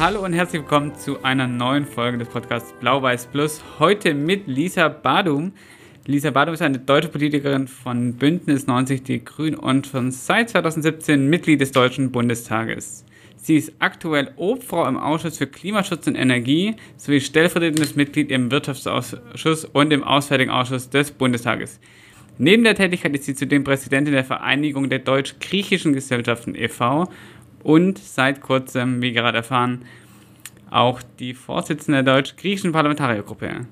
Hallo und herzlich willkommen zu einer neuen Folge des Podcasts Blau-Weiß Plus. Heute mit Lisa Badum. Lisa Badum ist eine deutsche Politikerin von Bündnis 90 Die Grünen und schon seit 2017 Mitglied des Deutschen Bundestages. Sie ist aktuell Obfrau im Ausschuss für Klimaschutz und Energie sowie stellvertretendes Mitglied im Wirtschaftsausschuss und im Auswärtigen Ausschuss des Bundestages. Neben der Tätigkeit ist sie zudem Präsidentin der Vereinigung der Deutsch-Griechischen Gesellschaften e.V. und seit kurzem, wie gerade erfahren, auch die Vorsitzende der Deutsch-Griechischen Parlamentariergruppe.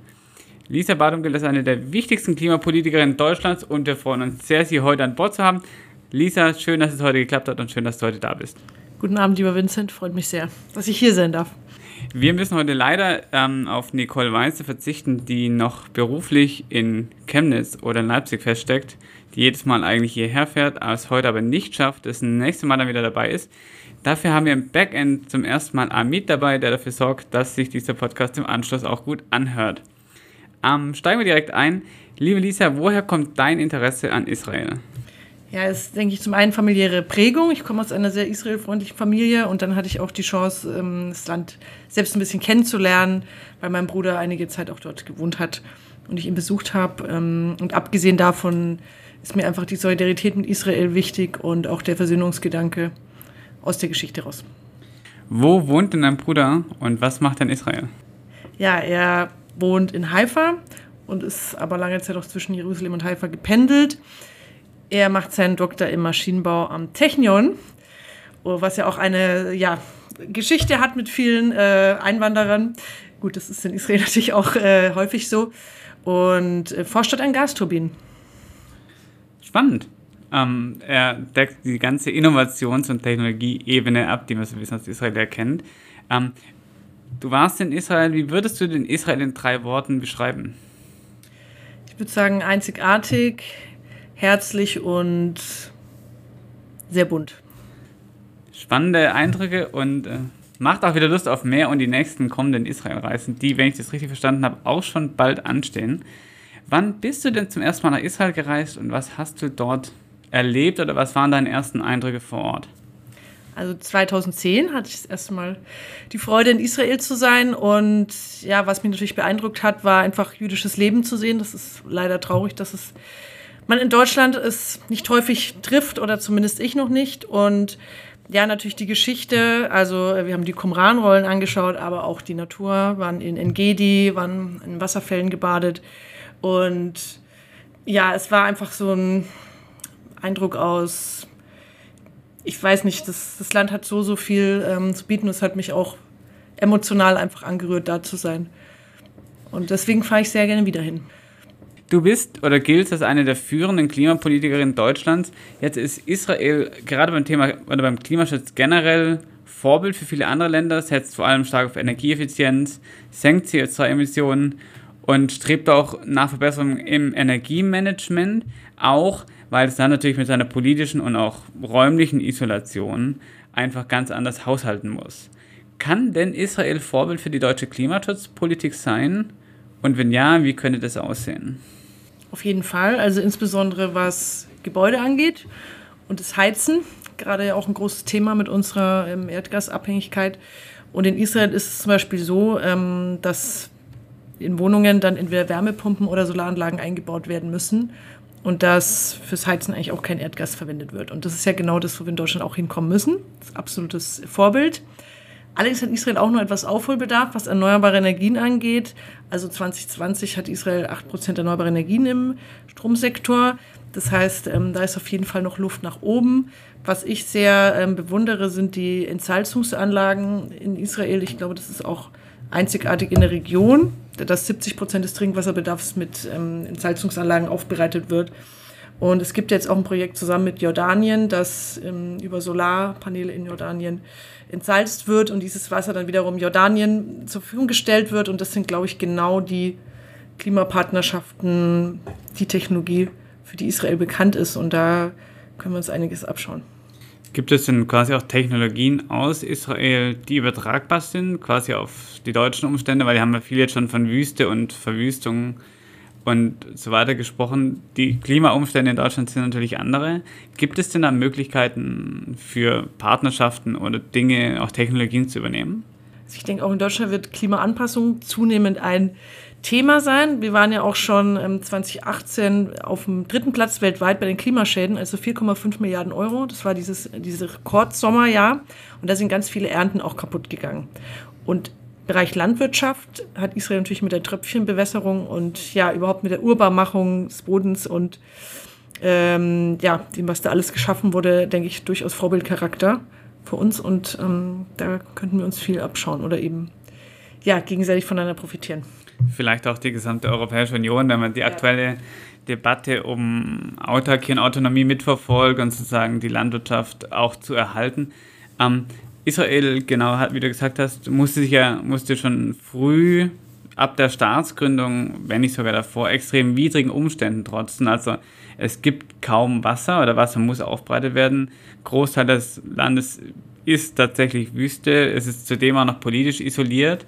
Lisa Badum gilt als eine der wichtigsten Klimapolitikerinnen Deutschlands und wir freuen uns sehr, Sie heute an Bord zu haben. Lisa, schön, dass es heute geklappt hat und schön, dass du heute da bist. Guten Abend, lieber Vincent. Freut mich sehr, dass ich hier sein darf. Wir müssen heute leider ähm, auf Nicole Weiße verzichten, die noch beruflich in Chemnitz oder in Leipzig feststeckt, die jedes Mal eigentlich hierher fährt, es heute aber nicht schafft, das nächste Mal dann wieder dabei ist. Dafür haben wir im Backend zum ersten Mal Amit dabei, der dafür sorgt, dass sich dieser Podcast im Anschluss auch gut anhört. Ähm, steigen wir direkt ein. Liebe Lisa, woher kommt dein Interesse an Israel? Ja, es ist, denke ich, zum einen familiäre Prägung. Ich komme aus einer sehr israelfreundlichen Familie und dann hatte ich auch die Chance, ähm, das Land selbst ein bisschen kennenzulernen, weil mein Bruder einige Zeit auch dort gewohnt hat und ich ihn besucht habe. Ähm, und abgesehen davon ist mir einfach die Solidarität mit Israel wichtig und auch der Versöhnungsgedanke aus der Geschichte raus. Wo wohnt denn dein Bruder und was macht er in Israel? Ja, er wohnt in Haifa und ist aber lange Zeit auch zwischen Jerusalem und Haifa gependelt. Er macht seinen Doktor im Maschinenbau am Technion, was ja auch eine ja, Geschichte hat mit vielen äh, Einwanderern. Gut, das ist in Israel natürlich auch äh, häufig so. Und äh, forscht an Gasturbinen. Spannend. Ähm, er deckt die ganze Innovations- und Technologieebene ab, die man so bisschen aus Israel erkennt. Ähm, du warst in Israel. Wie würdest du den Israel in drei Worten beschreiben? Ich würde sagen, einzigartig, herzlich und sehr bunt. Spannende Eindrücke und äh, macht auch wieder Lust auf mehr und die nächsten kommenden Israel-Reisen, die, wenn ich das richtig verstanden habe, auch schon bald anstehen. Wann bist du denn zum ersten Mal nach Israel gereist und was hast du dort erlebt oder was waren deine ersten Eindrücke vor Ort? Also 2010 hatte ich das erste Mal die Freude, in Israel zu sein. Und ja, was mich natürlich beeindruckt hat, war einfach jüdisches Leben zu sehen. Das ist leider traurig, dass es man in Deutschland es nicht häufig trifft oder zumindest ich noch nicht. Und ja, natürlich die Geschichte. Also wir haben die Qumran-Rollen angeschaut, aber auch die Natur, waren in Engedi, waren in Wasserfällen gebadet. Und ja, es war einfach so ein Eindruck aus, ich weiß nicht, das, das Land hat so, so viel ähm, zu bieten. Es hat mich auch emotional einfach angerührt, da zu sein. Und deswegen fahre ich sehr gerne wieder hin. Du bist oder giltst als eine der führenden Klimapolitikerinnen Deutschlands. Jetzt ist Israel gerade beim Thema oder beim Klimaschutz generell Vorbild für viele andere Länder, setzt vor allem stark auf Energieeffizienz, senkt CO2-Emissionen und strebt auch nach Verbesserungen im Energiemanagement, auch weil es dann natürlich mit seiner politischen und auch räumlichen Isolation einfach ganz anders haushalten muss. Kann denn Israel Vorbild für die deutsche Klimaschutzpolitik sein? Und wenn ja, wie könnte das aussehen? Auf jeden Fall, also insbesondere was Gebäude angeht und das Heizen, gerade auch ein großes Thema mit unserer ähm, Erdgasabhängigkeit. Und in Israel ist es zum Beispiel so, ähm, dass in Wohnungen dann entweder Wärmepumpen oder Solaranlagen eingebaut werden müssen und dass fürs Heizen eigentlich auch kein Erdgas verwendet wird. Und das ist ja genau das, wo wir in Deutschland auch hinkommen müssen. Das ist absolutes Vorbild. Allerdings hat Israel auch noch etwas Aufholbedarf, was erneuerbare Energien angeht. Also 2020 hat Israel 8% erneuerbare Energien im Stromsektor. Das heißt, ähm, da ist auf jeden Fall noch Luft nach oben. Was ich sehr ähm, bewundere, sind die Entsalzungsanlagen in Israel. Ich glaube, das ist auch einzigartig in der Region, dass 70 Prozent des Trinkwasserbedarfs mit ähm, Entsalzungsanlagen aufbereitet wird. Und es gibt jetzt auch ein Projekt zusammen mit Jordanien, das ähm, über Solarpaneele in Jordanien entsalzt wird und dieses Wasser dann wiederum Jordanien zur Verfügung gestellt wird. Und das sind, glaube ich, genau die Klimapartnerschaften, die Technologie, für die Israel bekannt ist. Und da können wir uns einiges abschauen. Gibt es denn quasi auch Technologien aus Israel, die übertragbar sind, quasi auf die deutschen Umstände? Weil die haben ja viele jetzt schon von Wüste und Verwüstung und so weiter gesprochen. Die Klimaumstände in Deutschland sind natürlich andere. Gibt es denn da Möglichkeiten für Partnerschaften oder Dinge, auch Technologien zu übernehmen? Also ich denke, auch in Deutschland wird Klimaanpassung zunehmend ein Thema sein. Wir waren ja auch schon 2018 auf dem dritten Platz weltweit bei den Klimaschäden, also 4,5 Milliarden Euro. Das war dieses, dieses Rekordsommerjahr. Und da sind ganz viele Ernten auch kaputt gegangen. Und Bereich Landwirtschaft hat Israel natürlich mit der Tröpfchenbewässerung und ja, überhaupt mit der Urbarmachung des Bodens und ähm, ja, dem, was da alles geschaffen wurde, denke ich, durchaus Vorbildcharakter für uns und ähm, da könnten wir uns viel abschauen oder eben ja, gegenseitig voneinander profitieren. Vielleicht auch die gesamte Europäische Union, wenn man die aktuelle ja. Debatte um Autarkie und Autonomie mitverfolgt und sozusagen die Landwirtschaft auch zu erhalten. Ähm, Israel, genau, wie du gesagt hast, musste sich ja musste schon früh ab der Staatsgründung, wenn nicht sogar davor, extrem widrigen Umständen trotzen. Also es gibt kaum Wasser oder Wasser muss aufbereitet werden. Großteil des Landes ist tatsächlich Wüste. Es ist zudem auch noch politisch isoliert.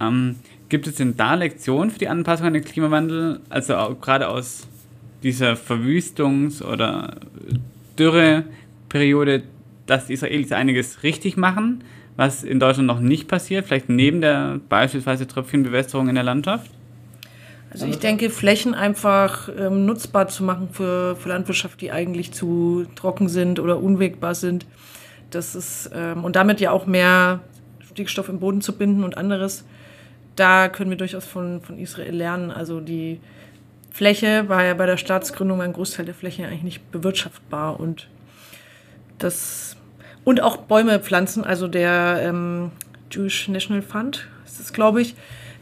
Ähm, gibt es denn da Lektionen für die Anpassung an den Klimawandel? Also gerade aus dieser Verwüstungs- oder Dürreperiode, dass die Israelis einiges richtig machen, was in Deutschland noch nicht passiert, vielleicht neben der beispielsweise Tröpfchenbewässerung in der Landschaft? Also ich denke, Flächen einfach ähm, nutzbar zu machen für, für Landwirtschaft, die eigentlich zu trocken sind oder unwegbar sind. Das ist, ähm, und damit ja auch mehr Stickstoff im Boden zu binden und anderes. Da können wir durchaus von, von Israel lernen. Also die Fläche war ja bei der Staatsgründung ein Großteil der Fläche eigentlich nicht bewirtschaftbar und das und auch Bäume pflanzen. Also der ähm, Jewish National Fund ist es, glaube ich,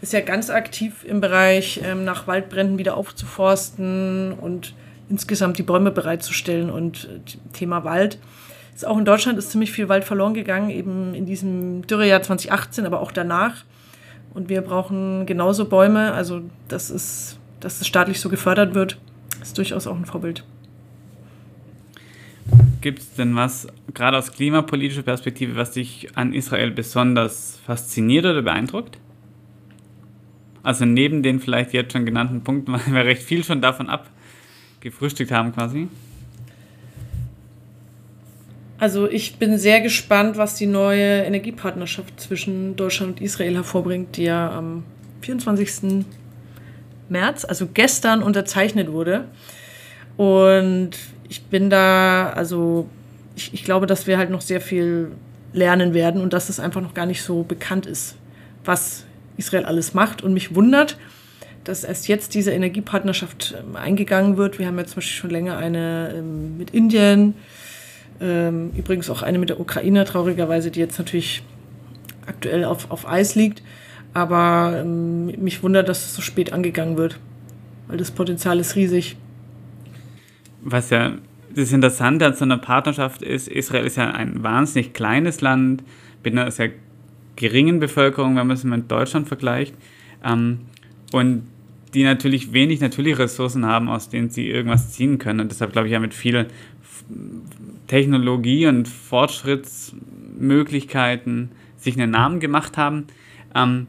ist ja ganz aktiv im Bereich ähm, nach Waldbränden wieder aufzuforsten und insgesamt die Bäume bereitzustellen und äh, Thema Wald. Ist auch in Deutschland ist ziemlich viel Wald verloren gegangen, eben in diesem Dürrejahr 2018, aber auch danach. Und wir brauchen genauso Bäume. Also das ist, dass es staatlich so gefördert wird, ist durchaus auch ein Vorbild. Gibt es denn was, gerade aus klimapolitischer Perspektive, was dich an Israel besonders fasziniert oder beeindruckt? Also neben den vielleicht jetzt schon genannten Punkten, weil wir recht viel schon davon abgefrühstückt haben quasi. Also ich bin sehr gespannt, was die neue Energiepartnerschaft zwischen Deutschland und Israel hervorbringt, die ja am 24. März, also gestern, unterzeichnet wurde. Und ich bin da, also ich, ich glaube, dass wir halt noch sehr viel lernen werden und dass es einfach noch gar nicht so bekannt ist, was Israel alles macht. Und mich wundert, dass erst jetzt diese Energiepartnerschaft ähm, eingegangen wird. Wir haben ja zum Beispiel schon länger eine ähm, mit Indien, ähm, übrigens auch eine mit der Ukraine, traurigerweise, die jetzt natürlich aktuell auf, auf Eis liegt. Aber mich wundert, dass es so spät angegangen wird, weil das Potenzial ist riesig was ja das Interessante an so einer Partnerschaft ist, Israel ist ja ein wahnsinnig kleines Land mit einer sehr geringen Bevölkerung, wenn man es mit Deutschland vergleicht. Ähm, und die natürlich wenig natürliche Ressourcen haben, aus denen sie irgendwas ziehen können. Und deshalb glaube ich ja mit viel Technologie und Fortschrittsmöglichkeiten sich einen Namen gemacht haben. Ähm,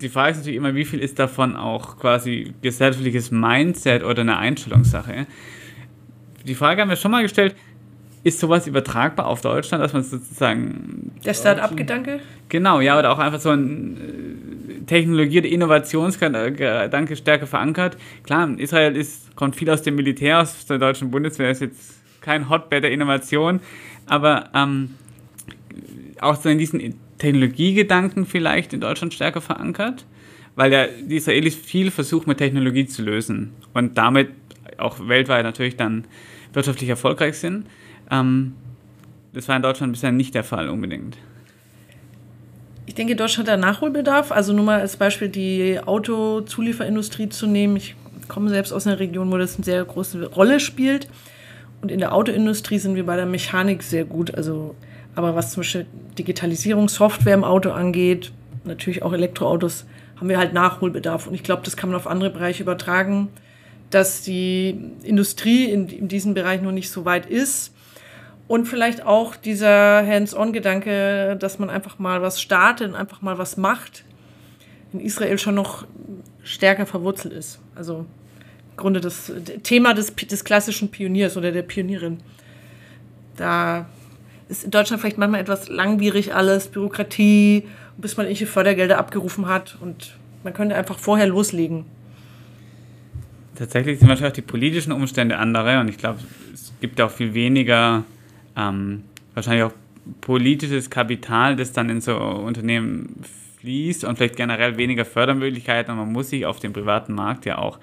die Frage ist natürlich immer, wie viel ist davon auch quasi gesellschaftliches Mindset oder eine Einstellungssache die Frage haben wir schon mal gestellt, ist sowas übertragbar auf Deutschland, dass man sozusagen. Der Start-up-Gedanke? Genau, ja, oder auch einfach so ein äh, Technologie- oder Innovationsgedanke stärker verankert. Klar, Israel ist, kommt viel aus dem Militär, aus der deutschen Bundeswehr, ist jetzt kein Hotbed der Innovation, aber ähm, auch so in diesen Technologiegedanken vielleicht in Deutschland stärker verankert, weil ja die Israelis viel versuchen mit Technologie zu lösen und damit auch weltweit natürlich dann wirtschaftlich erfolgreich sind. Ähm, das war in Deutschland bisher nicht der Fall unbedingt. Ich denke, Deutschland hat Nachholbedarf. Also nur mal als Beispiel die Autozulieferindustrie zu nehmen. Ich komme selbst aus einer Region, wo das eine sehr große Rolle spielt. Und in der Autoindustrie sind wir bei der Mechanik sehr gut. Also, aber was zum Beispiel Digitalisierung, Software im Auto angeht, natürlich auch Elektroautos, haben wir halt Nachholbedarf. Und ich glaube, das kann man auf andere Bereiche übertragen dass die Industrie in, in diesem Bereich noch nicht so weit ist. Und vielleicht auch dieser Hands-on-Gedanke, dass man einfach mal was startet und einfach mal was macht, in Israel schon noch stärker verwurzelt ist. Also im Grunde das Thema des, des klassischen Pioniers oder der Pionierin. Da ist in Deutschland vielleicht manchmal etwas langwierig alles, Bürokratie, bis man irgendwelche Fördergelder abgerufen hat und man könnte einfach vorher loslegen. Tatsächlich sind wahrscheinlich auch die politischen Umstände andere und ich glaube, es gibt auch viel weniger ähm, wahrscheinlich auch politisches Kapital, das dann in so Unternehmen fließt und vielleicht generell weniger Fördermöglichkeiten. Und man muss sich auf dem privaten Markt ja auch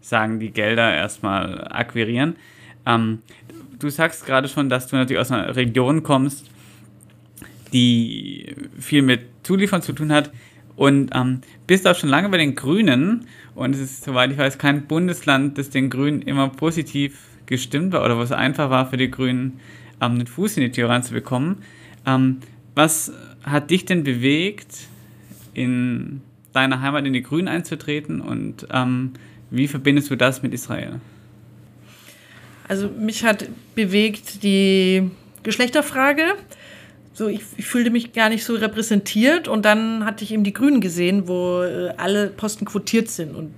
sagen, die Gelder erstmal akquirieren. Ähm, du sagst gerade schon, dass du natürlich aus einer Region kommst, die viel mit Zuliefern zu tun hat. Und ähm, bist auch schon lange bei den Grünen. Und es ist, soweit ich weiß, kein Bundesland, das den Grünen immer positiv gestimmt war oder wo es einfach war für die Grünen, ähm, den Fuß in die Tür reinzubekommen. Ähm, was hat dich denn bewegt, in deiner Heimat in die Grünen einzutreten und ähm, wie verbindest du das mit Israel? Also mich hat bewegt die Geschlechterfrage. So, ich, ich, fühlte mich gar nicht so repräsentiert und dann hatte ich eben die Grünen gesehen, wo äh, alle Posten quotiert sind und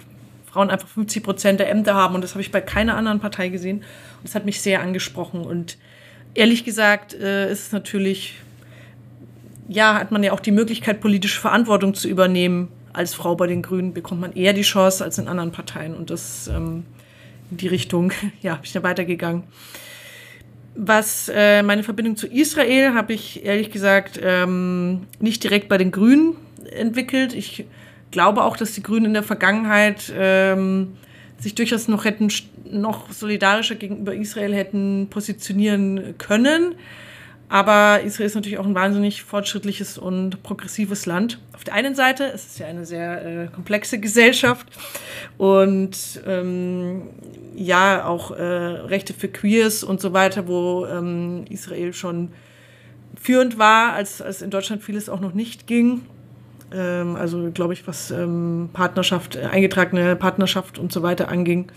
Frauen einfach 50 Prozent der Ämter haben und das habe ich bei keiner anderen Partei gesehen und das hat mich sehr angesprochen und ehrlich gesagt äh, ist es natürlich ja, hat man ja auch die Möglichkeit, politische Verantwortung zu übernehmen. Als Frau bei den Grünen bekommt man eher die Chance als in anderen Parteien. Und das ähm, in die Richtung, ja, bin ich da weitergegangen. Was äh, meine Verbindung zu Israel habe ich ehrlich gesagt ähm, nicht direkt bei den Grünen entwickelt. Ich glaube auch, dass die Grünen in der Vergangenheit ähm, sich durchaus noch hätten noch solidarischer gegenüber Israel hätten positionieren können. Aber Israel ist natürlich auch ein wahnsinnig fortschrittliches und progressives Land. Auf der einen Seite es ist es ja eine sehr äh, komplexe Gesellschaft und ähm, ja auch äh, Rechte für Queers und so weiter, wo ähm, Israel schon führend war, als, als in Deutschland vieles auch noch nicht ging. Ähm, also glaube ich, was ähm, Partnerschaft, äh, eingetragene Partnerschaft und so weiter anging.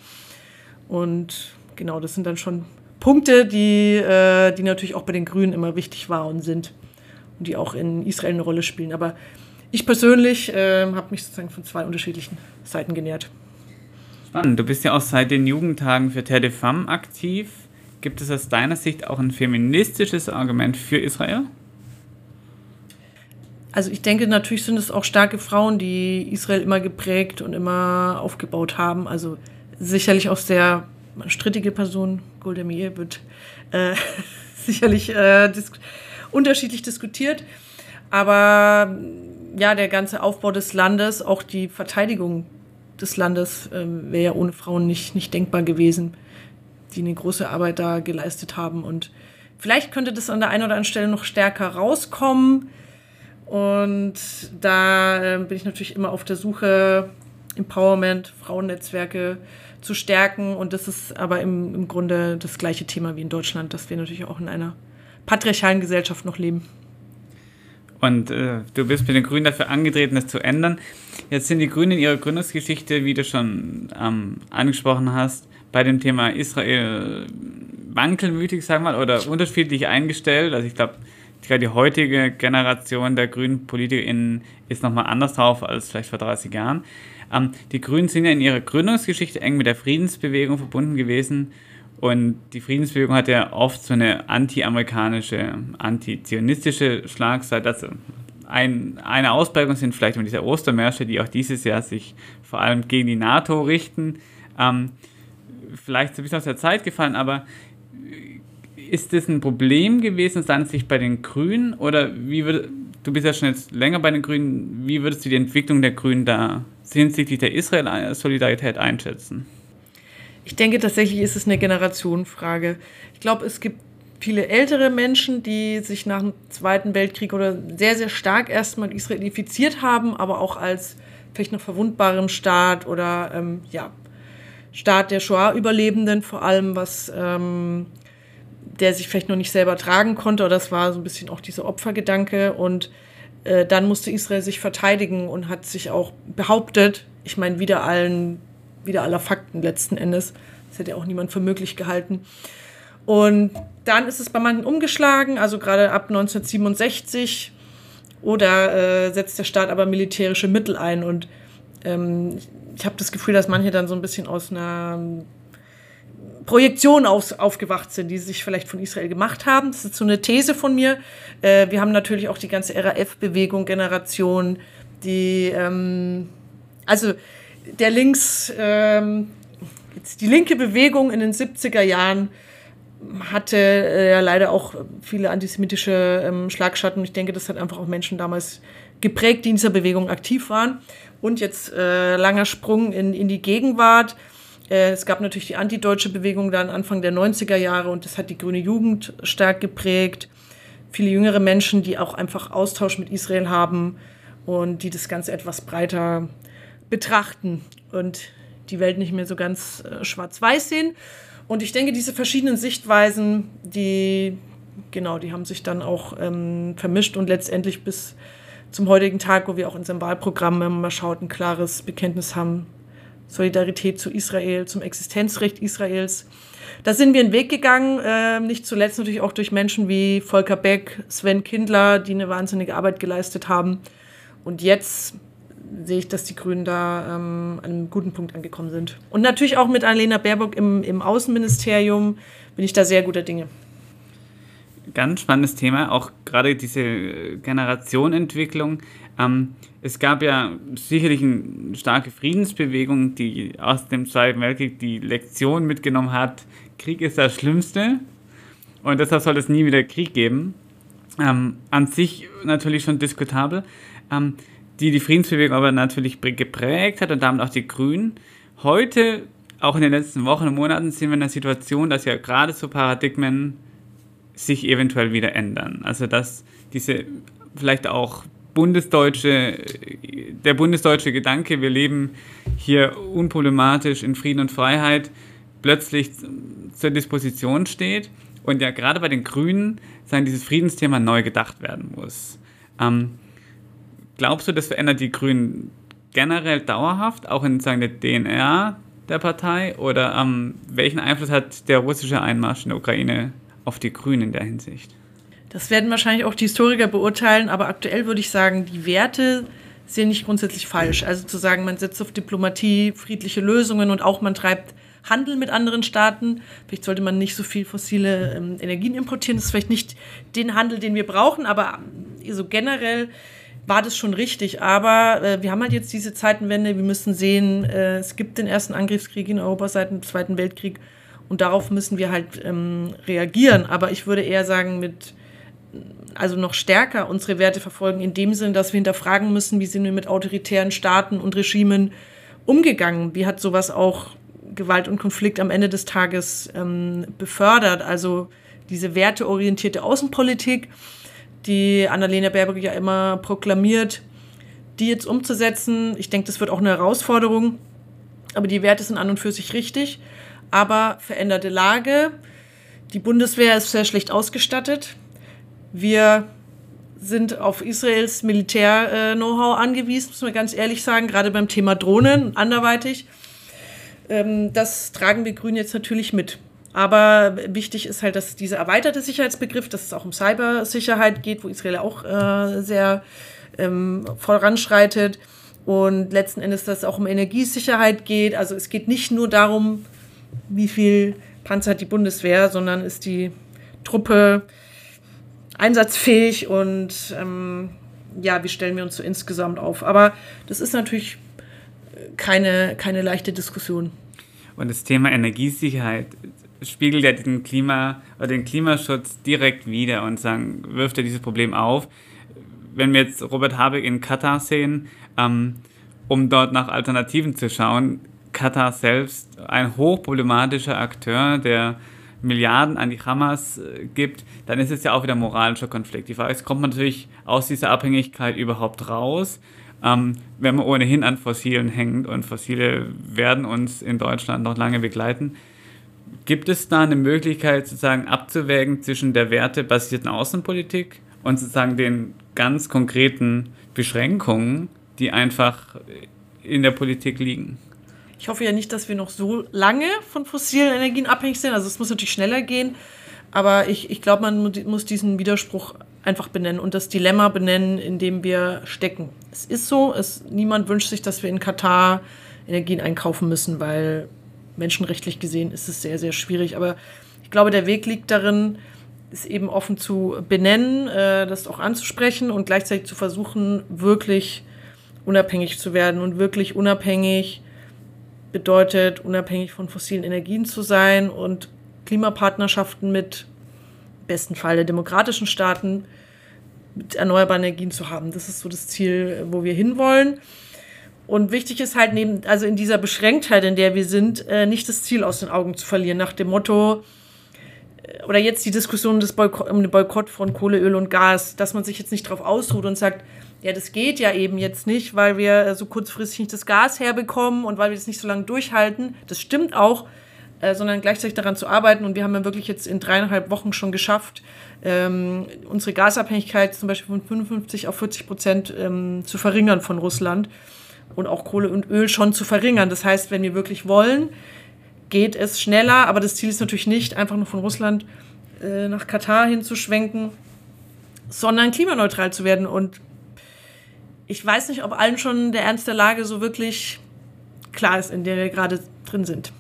Und genau, das sind dann schon Punkte, die, äh, die natürlich auch bei den Grünen immer wichtig waren und sind und die auch in Israel eine Rolle spielen. Aber ich persönlich äh, habe mich sozusagen von zwei unterschiedlichen Seiten genährt. Spannend. Du bist ja auch seit den Jugendtagen für Terre de Femme aktiv. Gibt es aus deiner Sicht auch ein feministisches Argument für Israel? Also ich denke, natürlich sind es auch starke Frauen, die Israel immer geprägt und immer aufgebaut haben. Also sicherlich auch sehr strittige Person, Golda Meir, wird äh, sicherlich äh, dis unterschiedlich diskutiert. Aber ja, der ganze Aufbau des Landes, auch die Verteidigung des Landes, äh, wäre ja ohne Frauen nicht, nicht denkbar gewesen, die eine große Arbeit da geleistet haben. Und vielleicht könnte das an der einen oder anderen Stelle noch stärker rauskommen. Und da äh, bin ich natürlich immer auf der Suche, Empowerment, Frauennetzwerke, zu stärken. Und das ist aber im, im Grunde das gleiche Thema wie in Deutschland, dass wir natürlich auch in einer patriarchalen Gesellschaft noch leben. Und äh, du bist mit den Grünen dafür angetreten, das zu ändern. Jetzt sind die Grünen in ihrer Gründungsgeschichte, wie du schon ähm, angesprochen hast, bei dem Thema Israel wankelmütig, sagen wir mal, oder unterschiedlich eingestellt. Also ich glaube, gerade die heutige Generation der grünen PolitikerInnen ist nochmal anders drauf als vielleicht vor 30 Jahren. Ähm, die Grünen sind ja in ihrer Gründungsgeschichte eng mit der Friedensbewegung verbunden gewesen. Und die Friedensbewegung hat ja oft so eine anti-amerikanische, anti-zionistische Schlagseite. Also ein, eine Ausprägung sind vielleicht diese Ostermärsche, die auch dieses Jahr sich vor allem gegen die NATO richten. Ähm, vielleicht so ein bisschen aus der Zeit gefallen, aber ist das ein Problem gewesen, aus sich bei den Grünen? Oder wie würde, du bist ja schon jetzt länger bei den Grünen, wie würdest du die Entwicklung der Grünen da hinsichtlich der Israel-Solidarität einschätzen? Ich denke tatsächlich ist es eine Generationenfrage. Ich glaube, es gibt viele ältere Menschen, die sich nach dem Zweiten Weltkrieg oder sehr, sehr stark erstmal israelifiziert haben, aber auch als vielleicht noch verwundbarem Staat oder ähm, ja, Staat der Shoah-Überlebenden, vor allem was ähm, der sich vielleicht noch nicht selber tragen konnte, oder das war so ein bisschen auch dieser Opfergedanke und äh, dann musste Israel sich verteidigen und hat sich auch behauptet, ich meine, wieder allen, wieder aller Fakten letzten Endes. Das hätte auch niemand für möglich gehalten. Und dann ist es bei manchen umgeschlagen, also gerade ab 1967. Oder äh, setzt der Staat aber militärische Mittel ein. Und ähm, ich habe das Gefühl, dass manche dann so ein bisschen aus einer Projektionen auf, aufgewacht sind, die sich vielleicht von Israel gemacht haben. Das ist so eine These von mir. Äh, wir haben natürlich auch die ganze RAF-Bewegung, Generation, die, ähm, also der Links, ähm, die linke Bewegung in den 70er Jahren hatte äh, ja leider auch viele antisemitische ähm, Schlagschatten. Ich denke, das hat einfach auch Menschen damals geprägt, die in dieser Bewegung aktiv waren. Und jetzt äh, langer Sprung in, in die Gegenwart. Äh, es gab natürlich die antideutsche Bewegung dann Anfang der 90er Jahre und das hat die grüne Jugend stark geprägt. Viele jüngere Menschen, die auch einfach Austausch mit Israel haben und die das Ganze etwas breiter betrachten und die Welt nicht mehr so ganz äh, schwarz-weiß sehen. Und ich denke, diese verschiedenen Sichtweisen, die, genau, die haben sich dann auch ähm, vermischt und letztendlich bis zum heutigen Tag, wo wir auch in unserem Wahlprogramm, wenn man mal schaut, ein klares Bekenntnis haben, Solidarität zu Israel, zum Existenzrecht Israels. Da sind wir einen Weg gegangen, äh, nicht zuletzt natürlich auch durch Menschen wie Volker Beck, Sven Kindler, die eine wahnsinnige Arbeit geleistet haben. Und jetzt sehe ich, dass die Grünen da ähm, an einem guten Punkt angekommen sind. Und natürlich auch mit Annalena Baerbock im, im Außenministerium bin ich da sehr guter Dinge. Ganz spannendes Thema, auch gerade diese Generationenentwicklung. Ähm, es gab ja sicherlich eine starke Friedensbewegung, die aus dem Zweiten Weltkrieg die Lektion mitgenommen hat, Krieg ist das Schlimmste und deshalb soll es nie wieder Krieg geben. Ähm, an sich natürlich schon diskutabel. Ähm, die die Friedensbewegung aber natürlich geprägt hat und damit auch die Grünen. Heute, auch in den letzten Wochen und Monaten, sind wir in der Situation, dass ja gerade so Paradigmen sich eventuell wieder ändern. Also dass diese vielleicht auch bundesdeutsche, der bundesdeutsche Gedanke, wir leben hier unproblematisch in Frieden und Freiheit, plötzlich zur Disposition steht und ja gerade bei den Grünen sein dieses Friedensthema neu gedacht werden muss. Ähm, glaubst du, das verändert die Grünen generell dauerhaft, auch in sagen, der DNA der Partei? Oder ähm, welchen Einfluss hat der russische Einmarsch in der Ukraine auf die Grünen in der Hinsicht? Das werden wahrscheinlich auch die Historiker beurteilen, aber aktuell würde ich sagen, die Werte sind nicht grundsätzlich falsch. Also zu sagen, man setzt auf Diplomatie, friedliche Lösungen und auch man treibt Handel mit anderen Staaten. Vielleicht sollte man nicht so viel fossile ähm, Energien importieren. Das ist vielleicht nicht den Handel, den wir brauchen, aber so generell war das schon richtig. Aber äh, wir haben halt jetzt diese Zeitenwende. Wir müssen sehen, äh, es gibt den ersten Angriffskrieg in Europa seit dem Zweiten Weltkrieg. Und darauf müssen wir halt ähm, reagieren. Aber ich würde eher sagen, mit, also noch stärker unsere Werte verfolgen, in dem Sinn, dass wir hinterfragen müssen, wie sind wir mit autoritären Staaten und Regimen umgegangen? Wie hat sowas auch Gewalt und Konflikt am Ende des Tages ähm, befördert? Also diese werteorientierte Außenpolitik die Annalena Baerbock ja immer proklamiert, die jetzt umzusetzen. Ich denke, das wird auch eine Herausforderung. Aber die Werte sind an und für sich richtig. Aber veränderte Lage. Die Bundeswehr ist sehr schlecht ausgestattet. Wir sind auf Israels Militär-Know-how angewiesen, muss man ganz ehrlich sagen, gerade beim Thema Drohnen, anderweitig. Ähm, das tragen wir Grünen jetzt natürlich mit. Aber wichtig ist halt, dass dieser erweiterte Sicherheitsbegriff, dass es auch um Cybersicherheit geht, wo Israel auch äh, sehr ähm, voranschreitet. Und letzten Endes, dass es auch um Energiesicherheit geht. Also es geht nicht nur darum, wie viel Panzer hat die Bundeswehr, sondern ist die Truppe einsatzfähig und ähm, ja, wie stellen wir uns so insgesamt auf. Aber das ist natürlich keine, keine leichte Diskussion. Und das Thema Energiesicherheit spiegelt ja den Klima oder den Klimaschutz direkt wieder und sagen, wirft er dieses Problem auf. Wenn wir jetzt Robert Habeck in Katar sehen, ähm, um dort nach Alternativen zu schauen, Katar selbst ein hochproblematischer Akteur, der Milliarden an die Hamas äh, gibt, dann ist es ja auch wieder moralischer Konflikt. Die Frage ist, kommt man natürlich aus dieser Abhängigkeit überhaupt raus, ähm, wenn man ohnehin an Fossilen hängt und Fossile werden uns in Deutschland noch lange begleiten. Gibt es da eine Möglichkeit, sozusagen abzuwägen zwischen der wertebasierten Außenpolitik und sozusagen den ganz konkreten Beschränkungen, die einfach in der Politik liegen? Ich hoffe ja nicht, dass wir noch so lange von fossilen Energien abhängig sind. Also es muss natürlich schneller gehen. Aber ich, ich glaube, man muss diesen Widerspruch einfach benennen und das Dilemma benennen, in dem wir stecken. Es ist so, es, niemand wünscht sich, dass wir in Katar Energien einkaufen müssen, weil menschenrechtlich gesehen ist es sehr, sehr schwierig. Aber ich glaube, der Weg liegt darin, es eben offen zu benennen, äh, das auch anzusprechen und gleichzeitig zu versuchen, wirklich unabhängig zu werden. Und wirklich unabhängig bedeutet, unabhängig von fossilen Energien zu sein und Klimapartnerschaften mit besten Fall der demokratischen Staaten mit erneuerbaren Energien zu haben. Das ist so das Ziel, wo wir hinwollen. Und wichtig ist halt neben, also in dieser Beschränktheit, in der wir sind, äh, nicht das Ziel aus den Augen zu verlieren, nach dem Motto, äh, oder jetzt die Diskussion des Boykott, um den Boykott von Kohle, Öl und Gas, dass man sich jetzt nicht darauf ausruht und sagt, ja, das geht ja eben jetzt nicht, weil wir so kurzfristig nicht das Gas herbekommen und weil wir das nicht so lange durchhalten. Das stimmt auch, äh, sondern gleichzeitig daran zu arbeiten. Und wir haben ja wirklich jetzt in dreieinhalb Wochen schon geschafft, ähm, unsere Gasabhängigkeit zum Beispiel von 55 auf 40 Prozent ähm, zu verringern von Russland und auch Kohle und Öl schon zu verringern. Das heißt, wenn wir wirklich wollen, geht es schneller, aber das Ziel ist natürlich nicht, einfach nur von Russland äh, nach Katar hinzuschwenken, sondern klimaneutral zu werden. Und ich weiß nicht, ob allen schon der Ernst der Lage so wirklich klar ist, in der wir gerade drin sind.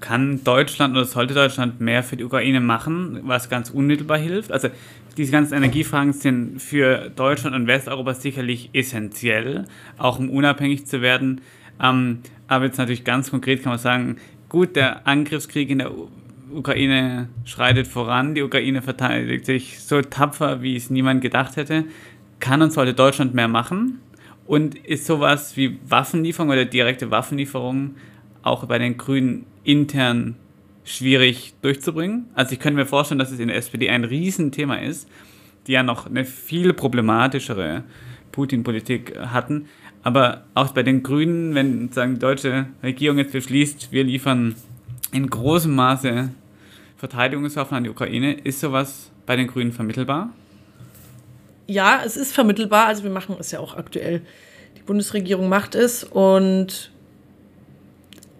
Kann Deutschland oder sollte Deutschland mehr für die Ukraine machen, was ganz unmittelbar hilft? Also diese ganzen Energiefragen sind für Deutschland und Westeuropa sicherlich essentiell, auch um unabhängig zu werden. Ähm, aber jetzt natürlich ganz konkret kann man sagen, gut, der Angriffskrieg in der Ukraine schreitet voran, die Ukraine verteidigt sich so tapfer, wie es niemand gedacht hätte. Kann und sollte Deutschland mehr machen? Und ist sowas wie Waffenlieferung oder direkte Waffenlieferung auch bei den Grünen intern schwierig durchzubringen. Also ich könnte mir vorstellen, dass es in der SPD ein Riesenthema ist, die ja noch eine viel problematischere Putin-Politik hatten. Aber auch bei den Grünen, wenn sagen, die deutsche Regierung jetzt beschließt, wir liefern in großem Maße Verteidigungswaffen an die Ukraine, ist sowas bei den Grünen vermittelbar? Ja, es ist vermittelbar. Also wir machen es ja auch aktuell. Die Bundesregierung macht es und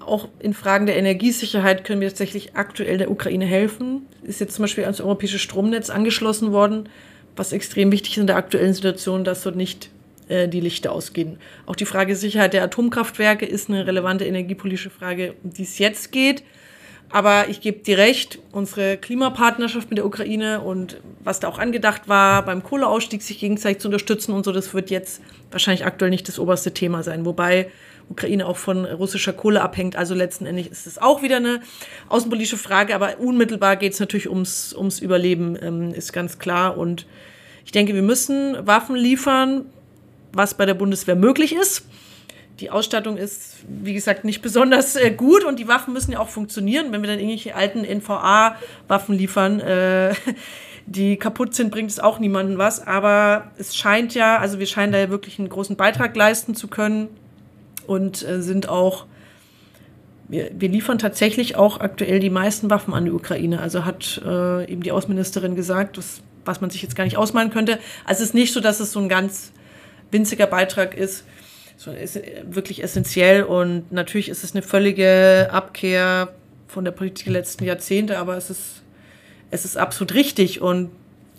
auch in Fragen der Energiesicherheit können wir tatsächlich aktuell der Ukraine helfen. Ist jetzt zum Beispiel ans europäische Stromnetz angeschlossen worden, was extrem wichtig ist in der aktuellen Situation, dass dort nicht äh, die Lichter ausgehen. Auch die Frage Sicherheit der Atomkraftwerke ist eine relevante energiepolitische Frage, um die es jetzt geht. Aber ich gebe dir recht, unsere Klimapartnerschaft mit der Ukraine und was da auch angedacht war, beim Kohleausstieg sich gegenseitig zu unterstützen und so, das wird jetzt wahrscheinlich aktuell nicht das oberste Thema sein. Wobei Ukraine auch von russischer Kohle abhängt. Also letzten Endes ist es auch wieder eine außenpolitische Frage, aber unmittelbar geht es natürlich ums, ums Überleben, ähm, ist ganz klar. Und ich denke, wir müssen Waffen liefern, was bei der Bundeswehr möglich ist. Die Ausstattung ist, wie gesagt, nicht besonders äh, gut und die Waffen müssen ja auch funktionieren. Wenn wir dann irgendwelche alten NVA-Waffen liefern, äh, die kaputt sind, bringt es auch niemandem was. Aber es scheint ja, also wir scheinen da ja wirklich einen großen Beitrag leisten zu können und äh, sind auch, wir, wir liefern tatsächlich auch aktuell die meisten Waffen an die Ukraine. Also hat äh, eben die Außenministerin gesagt, das, was man sich jetzt gar nicht ausmalen könnte. Also es ist nicht so, dass es so ein ganz winziger Beitrag ist, sondern ist wirklich essentiell und natürlich ist es eine völlige Abkehr von der Politik der letzten Jahrzehnte, aber es ist, es ist absolut richtig und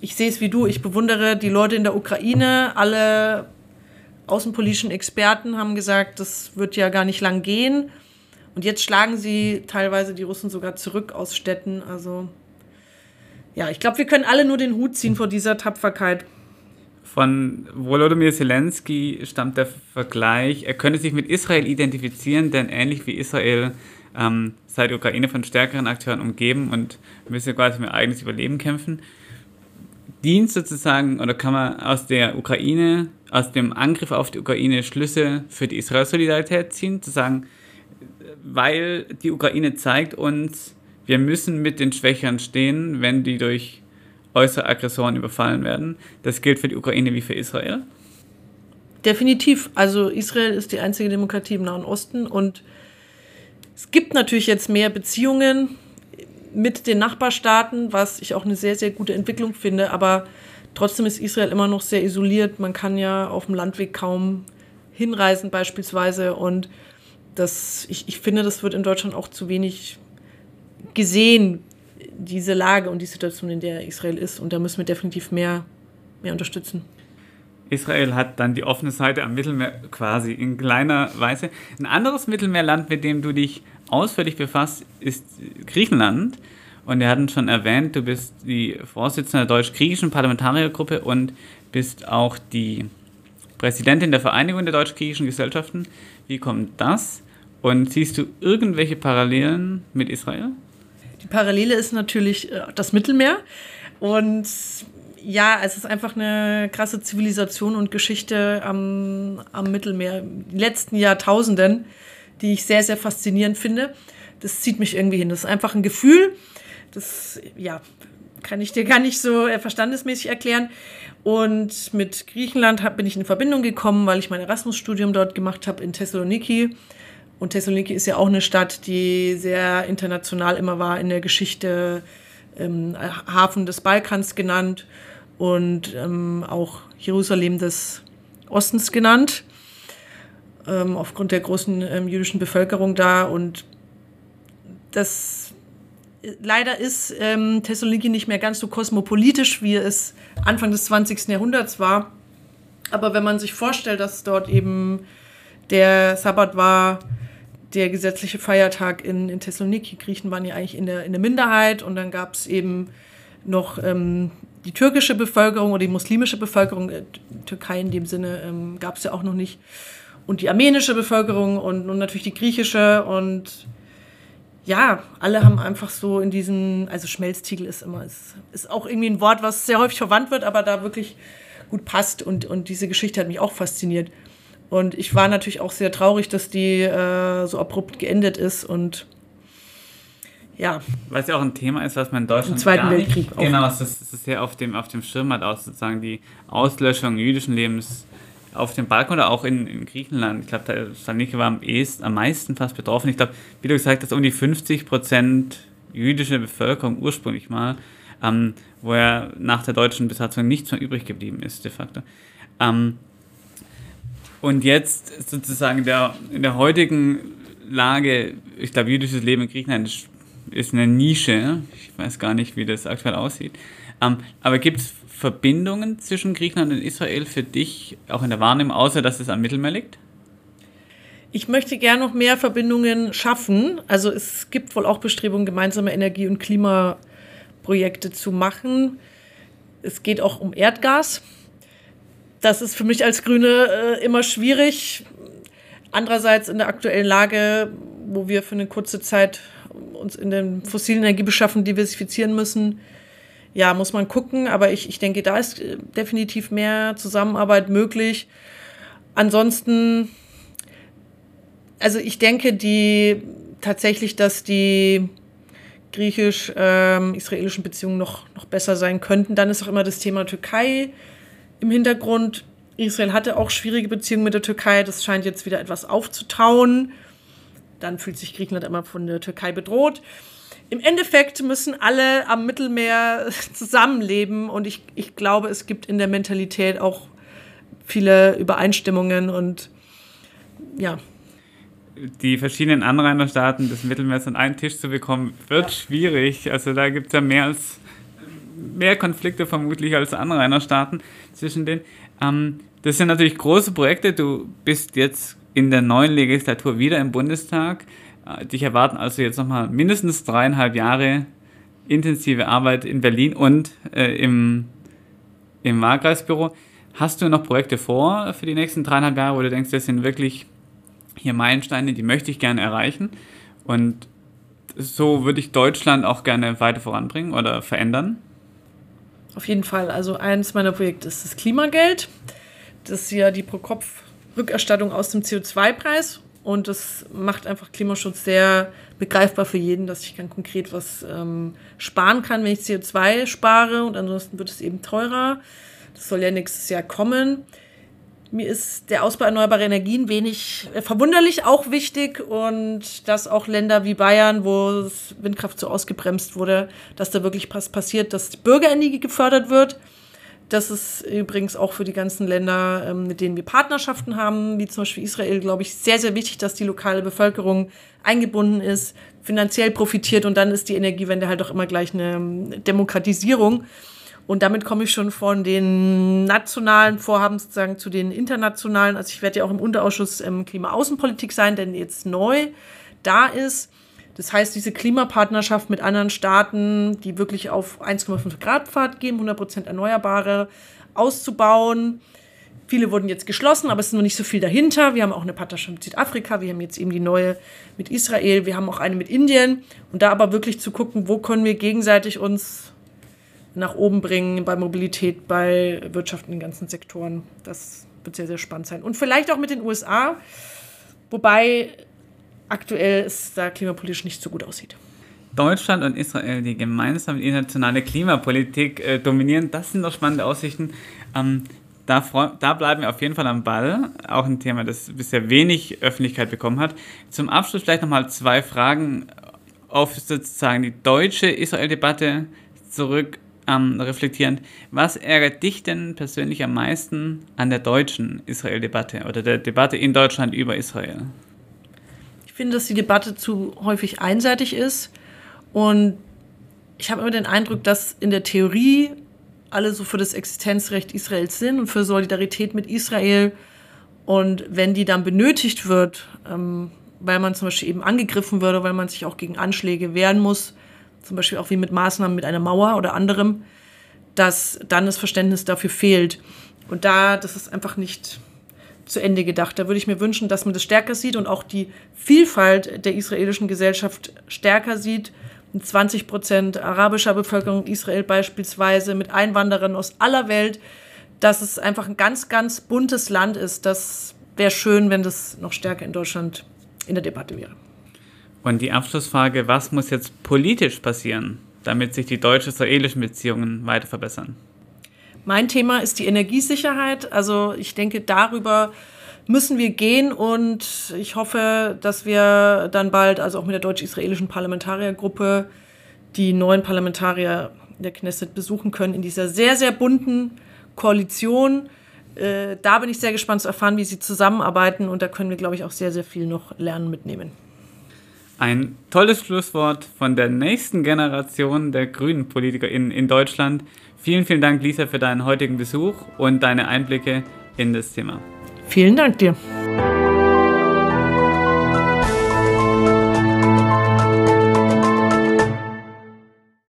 ich sehe es wie du. Ich bewundere die Leute in der Ukraine, alle außenpolitischen Experten haben gesagt, das wird ja gar nicht lang gehen. Und jetzt schlagen sie teilweise die Russen sogar zurück aus Städten. Also ja, ich glaube, wir können alle nur den Hut ziehen vor dieser Tapferkeit. Von Volodymyr Zelensky stammt der Vergleich, er könne sich mit Israel identifizieren, denn ähnlich wie Israel ähm, sei die Ukraine von stärkeren Akteuren umgeben und müsse quasi für ihr eigenes Überleben kämpfen. Dient sozusagen, oder kann man aus der Ukraine aus dem Angriff auf die Ukraine Schlüsse für die Israel-Solidarität ziehen, zu sagen, weil die Ukraine zeigt uns, wir müssen mit den Schwächeren stehen, wenn die durch äußere Aggressoren überfallen werden. Das gilt für die Ukraine wie für Israel. Definitiv. Also Israel ist die einzige Demokratie im Nahen Osten und es gibt natürlich jetzt mehr Beziehungen mit den Nachbarstaaten, was ich auch eine sehr, sehr gute Entwicklung finde. Aber Trotzdem ist Israel immer noch sehr isoliert. Man kann ja auf dem Landweg kaum hinreisen beispielsweise. Und das, ich, ich finde, das wird in Deutschland auch zu wenig gesehen, diese Lage und die Situation, in der Israel ist. Und da müssen wir definitiv mehr, mehr unterstützen. Israel hat dann die offene Seite am Mittelmeer quasi in kleiner Weise. Ein anderes Mittelmeerland, mit dem du dich ausführlich befasst, ist Griechenland. Und wir hatten schon erwähnt, du bist die Vorsitzende der deutsch-griechischen Parlamentariergruppe und bist auch die Präsidentin der Vereinigung der deutsch-griechischen Gesellschaften. Wie kommt das? Und siehst du irgendwelche Parallelen mit Israel? Die Parallele ist natürlich äh, das Mittelmeer. Und ja, es ist einfach eine krasse Zivilisation und Geschichte am, am Mittelmeer, in den letzten Jahrtausenden, die ich sehr, sehr faszinierend finde. Das zieht mich irgendwie hin. Das ist einfach ein Gefühl. Das, ja, kann ich dir gar nicht so äh, verstandesmäßig erklären. Und mit Griechenland bin ich in Verbindung gekommen, weil ich mein Erasmus-Studium dort gemacht habe in Thessaloniki. Und Thessaloniki ist ja auch eine Stadt, die sehr international immer war in der Geschichte, ähm, Hafen des Balkans genannt und ähm, auch Jerusalem des Ostens genannt, ähm, aufgrund der großen ähm, jüdischen Bevölkerung da. Und das leider ist ähm, Thessaloniki nicht mehr ganz so kosmopolitisch, wie es Anfang des 20. Jahrhunderts war. Aber wenn man sich vorstellt, dass dort eben der Sabbat war, der gesetzliche Feiertag in, in Thessaloniki, Griechen waren ja eigentlich in der, in der Minderheit. Und dann gab es eben noch ähm, die türkische Bevölkerung oder die muslimische Bevölkerung, äh, Türkei in dem Sinne ähm, gab es ja auch noch nicht, und die armenische Bevölkerung und, und natürlich die griechische. Und ja, alle haben einfach so in diesen, also Schmelztiegel ist immer, ist, ist auch irgendwie ein Wort, was sehr häufig verwandt wird, aber da wirklich gut passt. Und, und diese Geschichte hat mich auch fasziniert. Und ich war natürlich auch sehr traurig, dass die äh, so abrupt geendet ist und ja. Weil es ja auch ein Thema ist, was man in Deutschland. Im Zweiten Weltkrieg auch. Genau, es ist, es ist ja auf dem, auf dem Schirm hat auch sozusagen die Auslöschung jüdischen Lebens auf dem Balkan oder auch in, in Griechenland. Ich glaube, Saloniki war am, ehesten, am meisten fast betroffen. Ich glaube, wie du gesagt hast, um die 50 Prozent jüdische Bevölkerung ursprünglich mal, ähm, wo er nach der deutschen Besatzung nichts mehr übrig geblieben ist, de facto. Ähm, und jetzt sozusagen der, in der heutigen Lage, ich glaube, jüdisches Leben in Griechenland ist, eine Nische. Ich weiß gar nicht, wie das aktuell aussieht. Ähm, aber gibt es Verbindungen zwischen Griechenland und Israel für dich auch in der Wahrnehmung, außer dass es am Mittelmeer liegt? Ich möchte gerne noch mehr Verbindungen schaffen. Also es gibt wohl auch Bestrebungen, gemeinsame Energie- und Klimaprojekte zu machen. Es geht auch um Erdgas. Das ist für mich als Grüne äh, immer schwierig. Andererseits in der aktuellen Lage, wo wir für eine kurze Zeit uns in den fossilen Energiebeschaffen diversifizieren müssen, ja, muss man gucken, aber ich, ich denke, da ist äh, definitiv mehr Zusammenarbeit möglich. Ansonsten, also ich denke, die tatsächlich, dass die griechisch-israelischen ähm, Beziehungen noch, noch besser sein könnten. Dann ist auch immer das Thema Türkei im Hintergrund. Israel hatte auch schwierige Beziehungen mit der Türkei. Das scheint jetzt wieder etwas aufzutauen. Dann fühlt sich Griechenland immer von der Türkei bedroht im Endeffekt müssen alle am Mittelmeer zusammenleben und ich, ich glaube, es gibt in der Mentalität auch viele Übereinstimmungen und ja. Die verschiedenen Anrainerstaaten des Mittelmeers an einen Tisch zu bekommen, wird ja. schwierig. Also da gibt es ja mehr als mehr Konflikte vermutlich als Anrainerstaaten zwischen denen. Ähm, das sind natürlich große Projekte. Du bist jetzt in der neuen Legislatur wieder im Bundestag. Äh, dich erwarten also jetzt nochmal mindestens dreieinhalb Jahre intensive Arbeit in Berlin und äh, im, im Wahlkreisbüro. Hast du noch Projekte vor für die nächsten dreieinhalb Jahre, wo du denkst, das sind wirklich hier Meilensteine, die möchte ich gerne erreichen? Und so würde ich Deutschland auch gerne weiter voranbringen oder verändern? Auf jeden Fall. Also eines meiner Projekte ist das Klimageld. Das ist ja die Pro-Kopf-Rückerstattung aus dem CO2-Preis. Und das macht einfach Klimaschutz sehr begreifbar für jeden, dass ich dann konkret was ähm, sparen kann, wenn ich CO2 spare. Und ansonsten wird es eben teurer. Das soll ja nächstes Jahr kommen. Mir ist der Ausbau erneuerbarer Energien wenig äh, verwunderlich auch wichtig und dass auch Länder wie Bayern, wo Windkraft so ausgebremst wurde, dass da wirklich was passiert, dass die Bürgerenergie gefördert wird. Das ist übrigens auch für die ganzen Länder, ähm, mit denen wir Partnerschaften haben, wie zum Beispiel Israel, glaube ich, sehr, sehr wichtig, dass die lokale Bevölkerung eingebunden ist, finanziell profitiert und dann ist die Energiewende halt auch immer gleich eine ähm, Demokratisierung. Und damit komme ich schon von den nationalen Vorhaben sozusagen zu den internationalen. Also ich werde ja auch im Unterausschuss ähm, Klima-Außenpolitik sein, denn jetzt neu da ist. Das heißt, diese Klimapartnerschaft mit anderen Staaten, die wirklich auf 1,5 Grad Pfad gehen, 100% Erneuerbare auszubauen. Viele wurden jetzt geschlossen, aber es ist noch nicht so viel dahinter. Wir haben auch eine Partnerschaft mit Südafrika, wir haben jetzt eben die neue mit Israel, wir haben auch eine mit Indien. Und da aber wirklich zu gucken, wo können wir gegenseitig uns nach oben bringen bei Mobilität, bei Wirtschaft in den ganzen Sektoren. Das wird sehr, sehr spannend sein. Und vielleicht auch mit den USA, wobei aktuell es da klimapolitisch nicht so gut aussieht. Deutschland und Israel, die gemeinsam internationale Klimapolitik äh, dominieren, das sind doch spannende Aussichten. Ähm, da, da, bleiben wir auf jeden Fall am Ball. Auch ein Thema, das bisher wenig Öffentlichkeit bekommen hat. Zum Abschluss vielleicht nochmal zwei Fragen auf sozusagen die deutsche Israel-Debatte zurück ähm, reflektierend. Was ärgert dich denn persönlich am meisten an der deutschen Israel-Debatte oder der Debatte in Deutschland über Israel? Ich finde, dass die Debatte zu häufig einseitig ist und ich habe immer den Eindruck, dass in der Theorie alle so für das Existenzrecht Israels sind und für Solidarität mit Israel. Und wenn die dann benötigt wird, ähm, weil man zum Beispiel eben angegriffen würde, weil man sich auch gegen Anschläge wehren muss, zum Beispiel auch wie mit Maßnahmen mit einer Mauer oder anderem, dass dann das Verständnis dafür fehlt. Und da, das ist einfach nicht zu Ende gedacht. Da würde ich mir wünschen, dass man das stärker sieht und auch die Vielfalt der israelischen Gesellschaft stärker sieht. 20 Prozent arabischer Bevölkerung in Israel beispielsweise mit Einwanderern aus aller Welt, dass es einfach ein ganz, ganz buntes Land ist. Das wäre schön, wenn das noch stärker in Deutschland in der Debatte wäre. Und die Abschlussfrage, was muss jetzt politisch passieren, damit sich die deutsch-israelischen Beziehungen weiter verbessern? Mein Thema ist die Energiesicherheit. Also ich denke, darüber müssen wir gehen und ich hoffe, dass wir dann bald, also auch mit der deutsch-israelischen Parlamentariergruppe, die neuen Parlamentarier der Knesset besuchen können in dieser sehr, sehr bunten Koalition. Äh, da bin ich sehr gespannt zu erfahren, wie sie zusammenarbeiten und da können wir, glaube ich, auch sehr, sehr viel noch lernen mitnehmen. Ein tolles Schlusswort von der nächsten Generation der grünen Politiker in, in Deutschland. Vielen, vielen Dank, Lisa, für deinen heutigen Besuch und deine Einblicke in das Thema. Vielen Dank dir.